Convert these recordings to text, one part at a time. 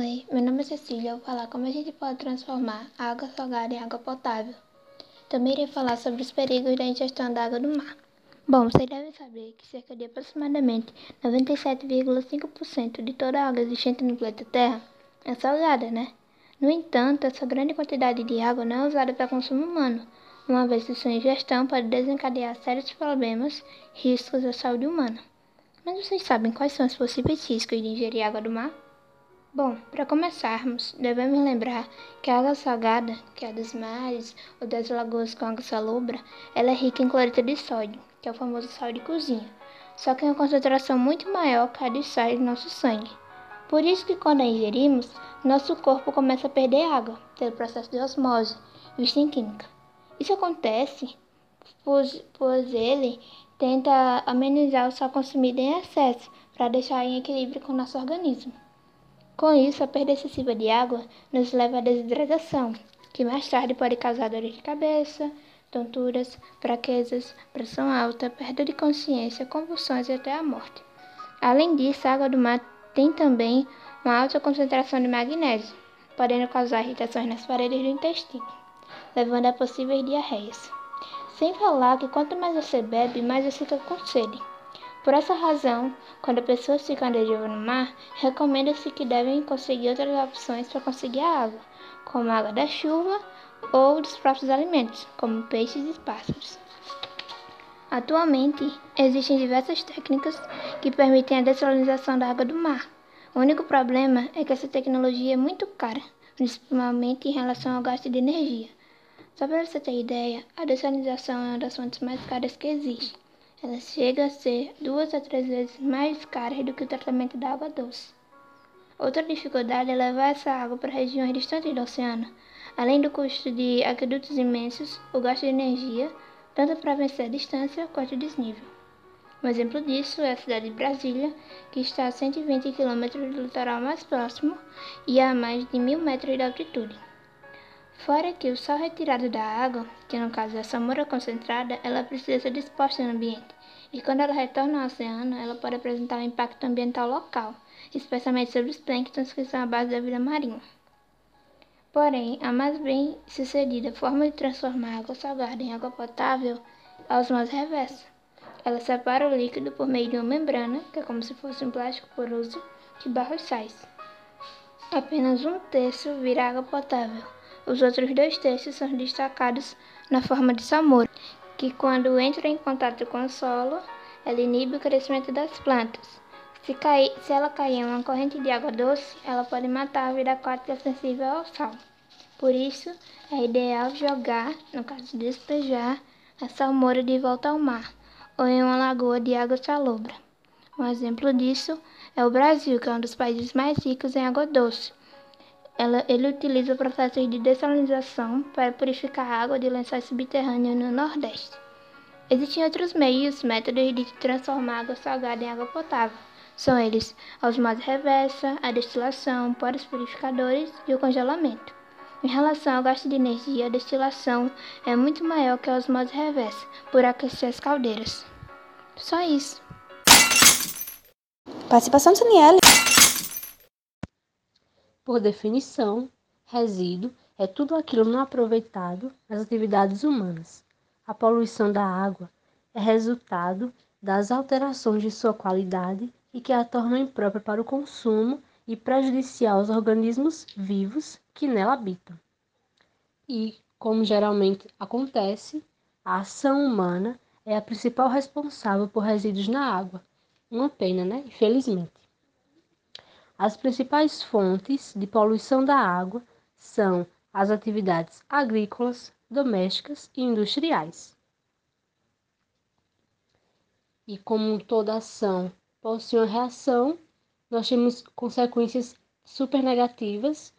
Oi, meu nome é Cecília. Eu vou falar como a gente pode transformar a água salgada em água potável. Também irei falar sobre os perigos da ingestão da água do mar. Bom, vocês devem saber que cerca de aproximadamente 97,5% de toda a água existente no planeta Terra é salgada, né? No entanto, essa grande quantidade de água não é usada para consumo humano, uma vez que sua ingestão pode desencadear sérios problemas, riscos à saúde humana. Mas vocês sabem quais são os possíveis riscos de ingerir água do mar? Bom, para começarmos, devemos lembrar que a água salgada, que é a dos mares ou das lagoas com água salobra, ela é rica em cloreto de sódio, que é o famoso sal de cozinha, só que em uma concentração muito maior que a de sal em nosso sangue. Por isso que quando a ingerimos, nosso corpo começa a perder água, pelo processo de osmose, visto em química. Isso acontece pois, pois ele tenta amenizar o sal consumido em excesso, para deixar em equilíbrio com o nosso organismo. Com isso, a perda excessiva de água nos leva à desidratação, que mais tarde pode causar dor de cabeça, tonturas, fraquezas, pressão alta, perda de consciência, convulsões e até a morte. Além disso, a água do mar tem também uma alta concentração de magnésio, podendo causar irritações nas paredes do intestino, levando a possíveis diarreias. Sem falar que quanto mais você bebe, mais você fica com sede. Por essa razão, quando a pessoa fica à no mar, recomenda-se que devem conseguir outras opções para conseguir a água, como a água da chuva ou dos próprios alimentos, como peixes e pássaros. Atualmente, existem diversas técnicas que permitem a dessalinização da água do mar. O único problema é que essa tecnologia é muito cara, principalmente em relação ao gasto de energia. Só para você ter ideia, a dessalinização é uma das fontes mais caras que existe ela chega a ser duas a três vezes mais cara do que o tratamento da água doce. Outra dificuldade é levar essa água para regiões distantes do oceano, além do custo de aquedutos imensos, o gasto de energia, tanto para vencer a distância quanto o desnível. Um exemplo disso é a cidade de Brasília, que está a 120 km do litoral mais próximo e a mais de mil metros de altitude. Fora que o sal retirado da água, que no caso é a samura concentrada, ela precisa ser disposta no ambiente, e quando ela retorna ao oceano, ela pode apresentar um impacto ambiental local, especialmente sobre os plânctons que são a base da vida marinha. Porém, a mais bem sucedida forma de transformar água salgada em água potável é a osmose reversa. Ela separa o líquido por meio de uma membrana, que é como se fosse um plástico poroso, que barra os sais. Apenas um terço vira água potável os outros dois terços são destacados na forma de samura, que quando entra em contato com o solo, ela inibe o crescimento das plantas. Se, cair, se ela cair em uma corrente de água doce, ela pode matar a vida aquática sensível ao sal. Por isso, é ideal jogar, no caso de despejar, a salmoura de volta ao mar, ou em uma lagoa de água salobra. Um exemplo disso é o Brasil, que é um dos países mais ricos em água doce, ela, ele utiliza processos de dessalinização para purificar a água de lençóis subterrâneos no Nordeste. Existem outros meios, métodos de transformar água salgada em água potável. São eles a osmose reversa, a destilação, poros purificadores e o congelamento. Em relação ao gasto de energia, a destilação é muito maior que a osmose reversa, por aquecer as caldeiras. Só isso. Participação de Daniela. Por definição, resíduo é tudo aquilo não aproveitado nas atividades humanas. A poluição da água é resultado das alterações de sua qualidade e que a tornam imprópria para o consumo e prejudicial aos organismos vivos que nela habitam. E, como geralmente acontece, a ação humana é a principal responsável por resíduos na água. Uma pena, né? Infelizmente. As principais fontes de poluição da água são as atividades agrícolas, domésticas e industriais. E como toda ação possui uma reação, nós temos consequências super negativas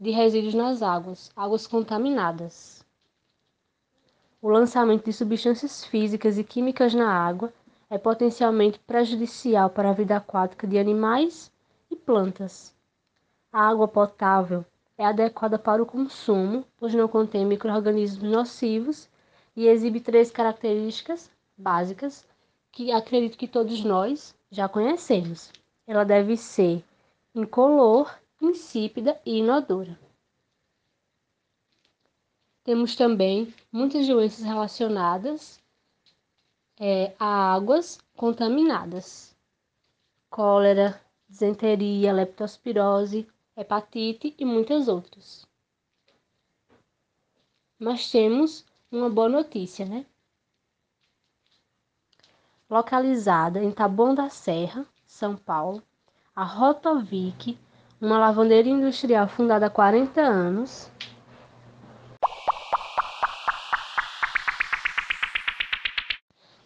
de resíduos nas águas, águas contaminadas. O lançamento de substâncias físicas e químicas na água é potencialmente prejudicial para a vida aquática de animais e plantas. A água potável é adequada para o consumo, pois não contém microrganismos nocivos e exibe três características básicas que acredito que todos nós já conhecemos. Ela deve ser incolor insípida e inodora. Temos também muitas doenças relacionadas é, a águas contaminadas: cólera, disenteria, leptospirose, hepatite e muitas outras. Mas temos uma boa notícia, né? Localizada em Taboão da Serra, São Paulo, a Rotovic, uma lavanderia industrial fundada há 40 anos,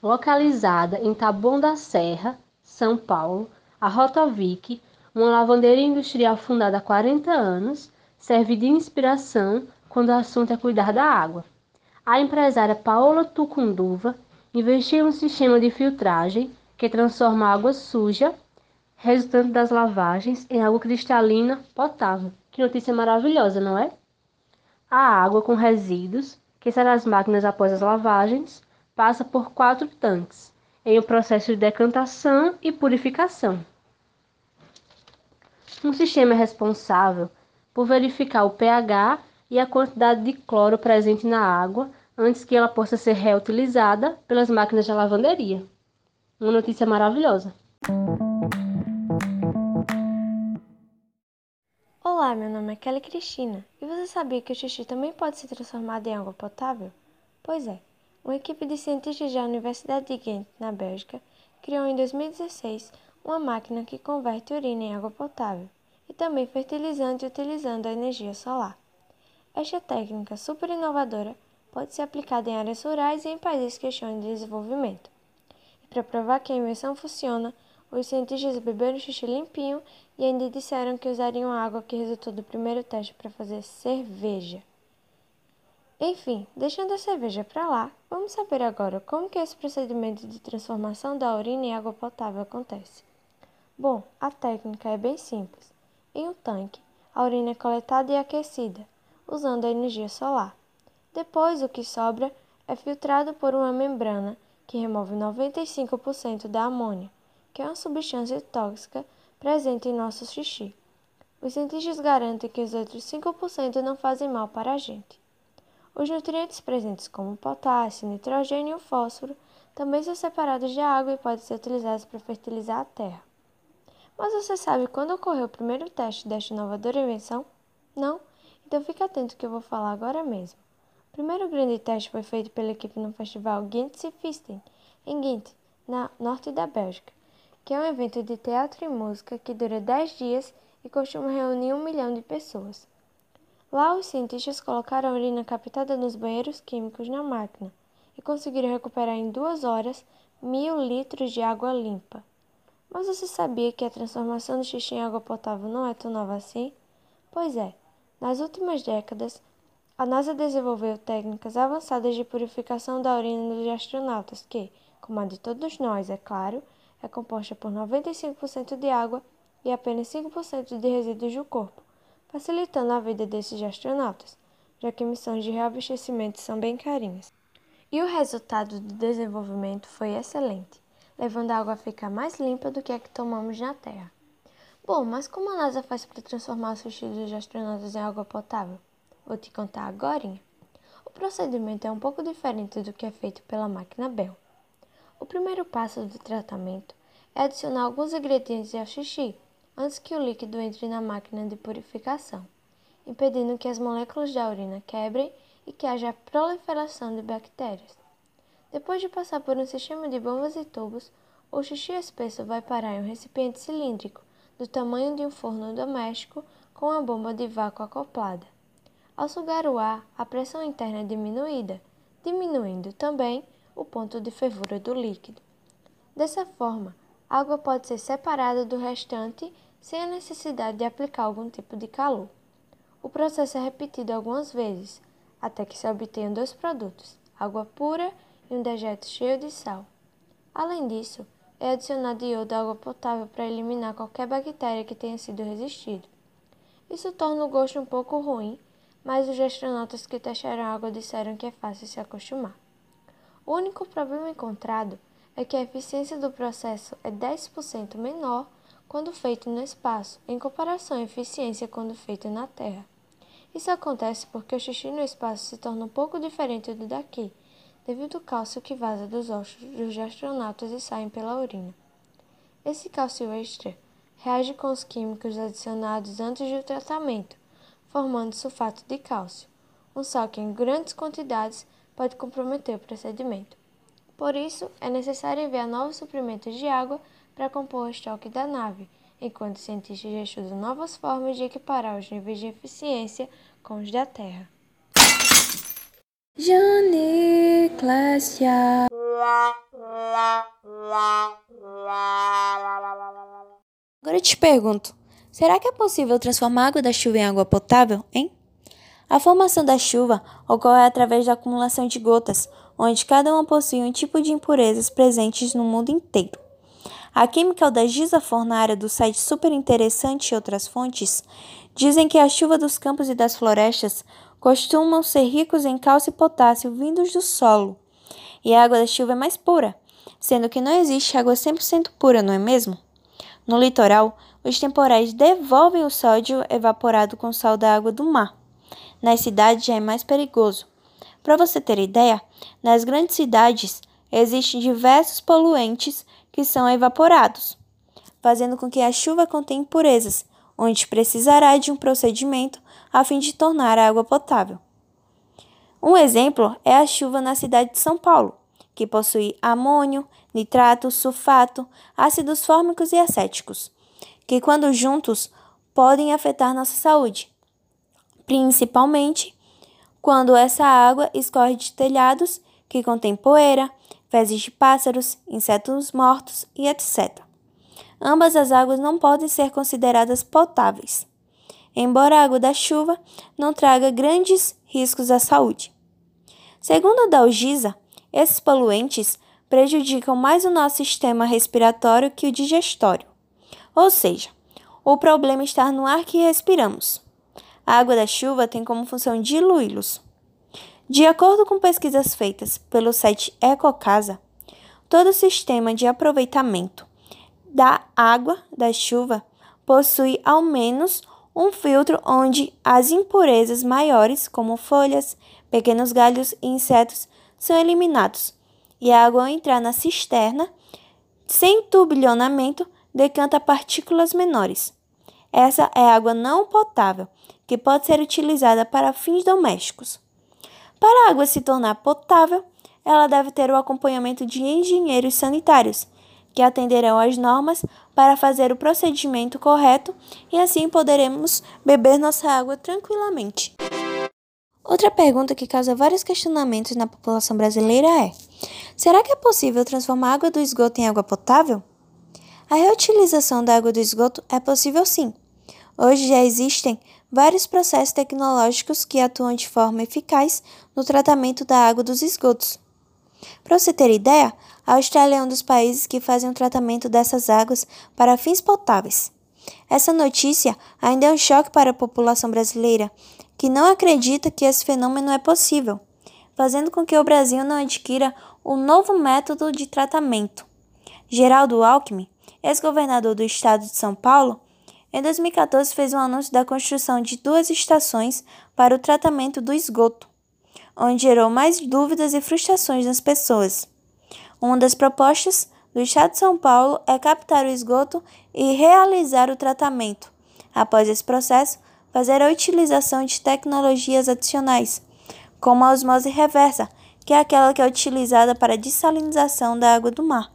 Localizada em Taboão da Serra, São Paulo, a Rotovic, uma lavanderia industrial fundada há 40 anos, serve de inspiração quando o assunto é cuidar da água. A empresária Paola Tucunduva investiu em um sistema de filtragem que transforma a água suja, resultante das lavagens, em água cristalina potável. Que notícia maravilhosa, não é? A água com resíduos, que sai das máquinas após as lavagens, passa por quatro tanques, em um processo de decantação e purificação. Um sistema é responsável por verificar o pH e a quantidade de cloro presente na água antes que ela possa ser reutilizada pelas máquinas de lavanderia. Uma notícia maravilhosa. Olá, meu nome é Kelly Cristina e você sabia que o xixi também pode ser transformado em água potável? Pois é. Uma equipe de cientistas da Universidade de Ghent, na Bélgica, criou em 2016 uma máquina que converte urina em água potável e também fertilizante utilizando a energia solar. Esta técnica super inovadora pode ser aplicada em áreas rurais e em países que estão em desenvolvimento. E para provar que a invenção funciona, os cientistas beberam xixi limpinho e ainda disseram que usariam a água que resultou do primeiro teste para fazer cerveja. Enfim, deixando a cerveja para lá, vamos saber agora como que esse procedimento de transformação da urina em água potável acontece. Bom, a técnica é bem simples. Em um tanque, a urina é coletada e aquecida, usando a energia solar. Depois, o que sobra é filtrado por uma membrana que remove 95% da amônia, que é uma substância tóxica presente em nosso xixi. Os cientistas garantem que os outros 5% não fazem mal para a gente. Os nutrientes presentes, como potássio, nitrogênio e fósforo, também são separados da água e podem ser utilizados para fertilizar a terra. Mas você sabe quando ocorreu o primeiro teste desta inovadora invenção? Não? Então fique atento que eu vou falar agora mesmo. O primeiro grande teste foi feito pela equipe no festival Gentse Fisten, em Ghent, na norte da Bélgica, que é um evento de teatro e música que dura 10 dias e costuma reunir um milhão de pessoas. Lá, os cientistas colocaram a urina captada nos banheiros químicos na máquina e conseguiram recuperar em duas horas mil litros de água limpa. Mas você sabia que a transformação do xixi em água potável não é tão nova assim? Pois é, nas últimas décadas, a NASA desenvolveu técnicas avançadas de purificação da urina dos astronautas, que, como a de todos nós, é claro, é composta por 95% de água e apenas 5% de resíduos do corpo facilitando a vida desses astronautas, já que missões de reabastecimento são bem carinhas. E o resultado do desenvolvimento foi excelente, levando a água a ficar mais limpa do que a que tomamos na Terra. Bom, mas como a NASA faz para transformar os xixi dos astronautas em água potável? Vou te contar agora. O procedimento é um pouco diferente do que é feito pela máquina Bell. O primeiro passo do tratamento é adicionar alguns ingredientes ao xixi, antes que o líquido entre na máquina de purificação, impedindo que as moléculas da urina quebrem e que haja proliferação de bactérias. Depois de passar por um sistema de bombas e tubos, o xixi espesso vai parar em um recipiente cilíndrico do tamanho de um forno doméstico com a bomba de vácuo acoplada. Ao sugar o ar, a pressão interna é diminuída, diminuindo também o ponto de fervura do líquido. Dessa forma, a água pode ser separada do restante sem a necessidade de aplicar algum tipo de calor. O processo é repetido algumas vezes, até que se obtenham dois produtos, água pura e um dejeto cheio de sal. Além disso, é adicionado iodo à água potável para eliminar qualquer bactéria que tenha sido resistido. Isso torna o gosto um pouco ruim, mas os astronautas que testaram a água disseram que é fácil se acostumar. O único problema encontrado é que a eficiência do processo é 10% menor quando feito no espaço, em comparação à eficiência quando feito na Terra. Isso acontece porque o xixi no espaço se torna um pouco diferente do daqui, devido ao cálcio que vaza dos ossos dos astronautas e saem pela urina. Esse cálcio extra reage com os químicos adicionados antes do tratamento, formando sulfato de cálcio, um sal que em grandes quantidades pode comprometer o procedimento. Por isso, é necessário enviar novos suprimentos de água para compor o estoque da nave, enquanto cientistas estudam novas formas de equiparar os níveis de eficiência com os da Terra. Agora eu te pergunto: será que é possível transformar a água da chuva em água potável, hein? A formação da chuva ocorre através da acumulação de gotas, onde cada uma possui um tipo de impurezas presentes no mundo inteiro. A química da Giza Fornara do site Super Interessante e outras fontes dizem que a chuva dos campos e das florestas costumam ser ricos em cálcio e potássio vindos do solo. E a água da chuva é mais pura, sendo que não existe água 100% pura, não é mesmo? No litoral, os temporais devolvem o sódio evaporado com sal da água do mar. Nas cidades já é mais perigoso. Para você ter ideia, nas grandes cidades existem diversos poluentes que são evaporados, fazendo com que a chuva contenha impurezas, onde precisará de um procedimento a fim de tornar a água potável. Um exemplo é a chuva na cidade de São Paulo, que possui amônio, nitrato, sulfato, ácidos fórmicos e acéticos, que quando juntos podem afetar nossa saúde, principalmente quando essa água escorre de telhados que contêm poeira, fezes de pássaros, insetos mortos e etc. Ambas as águas não podem ser consideradas potáveis, embora a água da chuva não traga grandes riscos à saúde. Segundo a Dalgisa, esses poluentes prejudicam mais o nosso sistema respiratório que o digestório. Ou seja, o problema está no ar que respiramos. A água da chuva tem como função diluí-los. De acordo com pesquisas feitas pelo site Ecocasa, todo o sistema de aproveitamento da água da chuva possui ao menos um filtro onde as impurezas maiores, como folhas, pequenos galhos e insetos, são eliminados, e a água ao entrar na cisterna, sem turbilhonamento, decanta partículas menores. Essa é água não potável, que pode ser utilizada para fins domésticos. Para a água se tornar potável, ela deve ter o acompanhamento de engenheiros sanitários, que atenderão às normas para fazer o procedimento correto e assim poderemos beber nossa água tranquilamente. Outra pergunta que causa vários questionamentos na população brasileira é: será que é possível transformar a água do esgoto em água potável? A reutilização da água do esgoto é possível sim. Hoje já existem vários processos tecnológicos que atuam de forma eficaz no tratamento da água dos esgotos. Para você ter ideia, a Austrália é um dos países que fazem o tratamento dessas águas para fins potáveis. Essa notícia ainda é um choque para a população brasileira, que não acredita que esse fenômeno é possível, fazendo com que o Brasil não adquira um novo método de tratamento. Geraldo Alckmin, ex-governador do estado de São Paulo, em 2014, fez um anúncio da construção de duas estações para o tratamento do esgoto, onde gerou mais dúvidas e frustrações nas pessoas. Uma das propostas do Estado de São Paulo é captar o esgoto e realizar o tratamento. Após esse processo, fazer a utilização de tecnologias adicionais, como a osmose reversa, que é aquela que é utilizada para a dessalinização da água do mar.